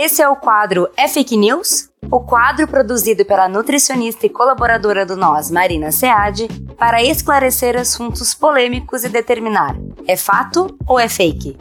Esse é o quadro É Fake News? O quadro produzido pela nutricionista e colaboradora do Nós, Marina Seade, para esclarecer assuntos polêmicos e determinar: é fato ou é fake?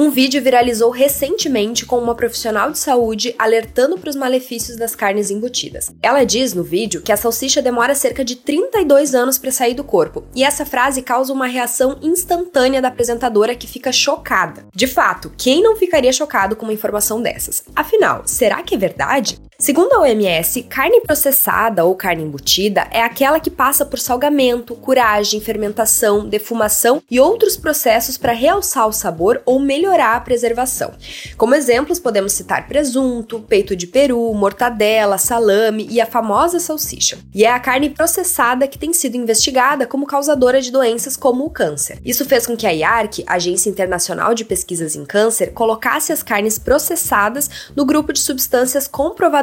Um vídeo viralizou recentemente com uma profissional de saúde alertando para os malefícios das carnes embutidas. Ela diz no vídeo que a salsicha demora cerca de 32 anos para sair do corpo, e essa frase causa uma reação instantânea da apresentadora que fica chocada. De fato, quem não ficaria chocado com uma informação dessas? Afinal, será que é verdade? Segundo a OMS, carne processada ou carne embutida é aquela que passa por salgamento, curagem, fermentação, defumação e outros processos para realçar o sabor ou melhorar a preservação. Como exemplos, podemos citar presunto, peito de peru, mortadela, salame e a famosa salsicha. E é a carne processada que tem sido investigada como causadora de doenças como o câncer. Isso fez com que a IARC, Agência Internacional de Pesquisas em Câncer, colocasse as carnes processadas no grupo de substâncias comprovadas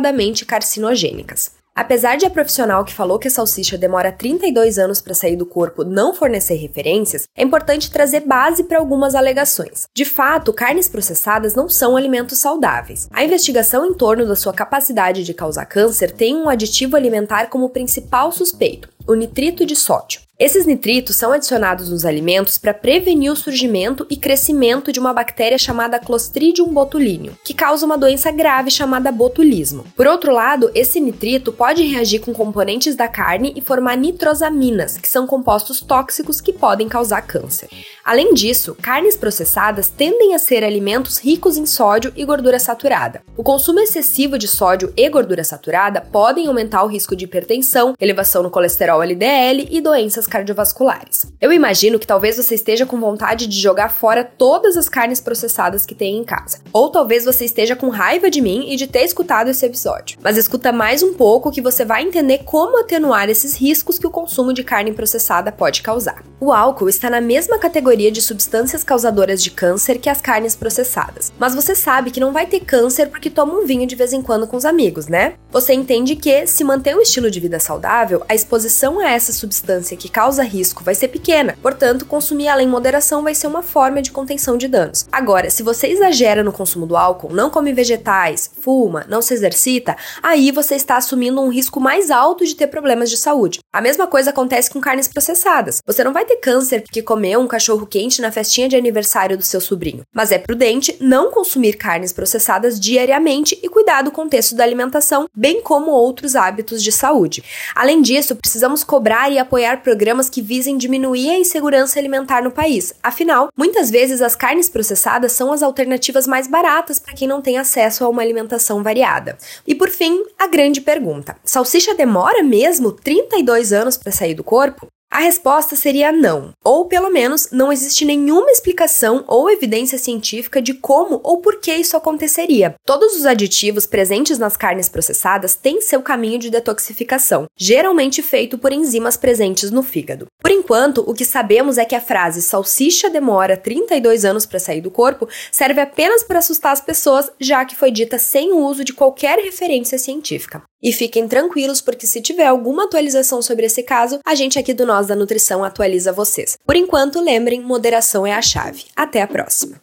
carcinogênicas. Apesar de a profissional que falou que a salsicha demora 32 anos para sair do corpo não fornecer referências, é importante trazer base para algumas alegações. De fato, carnes processadas não são alimentos saudáveis. A investigação em torno da sua capacidade de causar câncer tem um aditivo alimentar como principal suspeito, o nitrito de sódio. Esses nitritos são adicionados nos alimentos para prevenir o surgimento e crescimento de uma bactéria chamada Clostridium botulinum, que causa uma doença grave chamada botulismo. Por outro lado, esse nitrito pode reagir com componentes da carne e formar nitrosaminas, que são compostos tóxicos que podem causar câncer. Além disso, carnes processadas tendem a ser alimentos ricos em sódio e gordura saturada. O consumo excessivo de sódio e gordura saturada podem aumentar o risco de hipertensão, elevação no colesterol LDL e doenças cardiovasculares. Eu imagino que talvez você esteja com vontade de jogar fora todas as carnes processadas que tem em casa. Ou talvez você esteja com raiva de mim e de ter escutado esse episódio. Mas escuta mais um pouco que você vai entender como atenuar esses riscos que o consumo de carne processada pode causar. O álcool está na mesma categoria de substâncias causadoras de câncer que as carnes processadas. Mas você sabe que não vai ter câncer porque toma um vinho de vez em quando com os amigos, né? Você entende que, se manter um estilo de vida saudável, a exposição a essa substância que causa risco vai ser pequena, portanto, consumir ela em moderação vai ser uma forma de contenção de danos. Agora, se você exagera no consumo do álcool, não come vegetais, fuma, não se exercita, aí você está assumindo um risco mais alto de ter problemas de saúde. A mesma coisa acontece com carnes processadas. Você não vai ter câncer porque comeu um cachorro quente na festinha de aniversário do seu sobrinho, mas é prudente não consumir carnes processadas diariamente e cuidar do contexto da alimentação, bem como outros hábitos de saúde. Além disso, precisamos cobrar e apoiar programas programas que visem diminuir a insegurança alimentar no país. Afinal, muitas vezes as carnes processadas são as alternativas mais baratas para quem não tem acesso a uma alimentação variada. E por fim, a grande pergunta: salsicha demora mesmo 32 anos para sair do corpo? A resposta seria não, ou pelo menos não existe nenhuma explicação ou evidência científica de como ou por que isso aconteceria. Todos os aditivos presentes nas carnes processadas têm seu caminho de detoxificação, geralmente feito por enzimas presentes no fígado. Por enquanto, o que sabemos é que a frase salsicha demora 32 anos para sair do corpo serve apenas para assustar as pessoas, já que foi dita sem o uso de qualquer referência científica. E fiquem tranquilos, porque se tiver alguma atualização sobre esse caso, a gente aqui do Nós da Nutrição atualiza vocês. Por enquanto, lembrem, moderação é a chave. Até a próxima!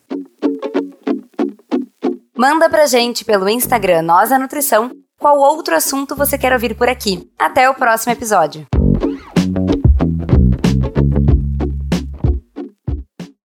Manda pra gente pelo Instagram Nós da Nutrição qual outro assunto você quer ouvir por aqui. Até o próximo episódio!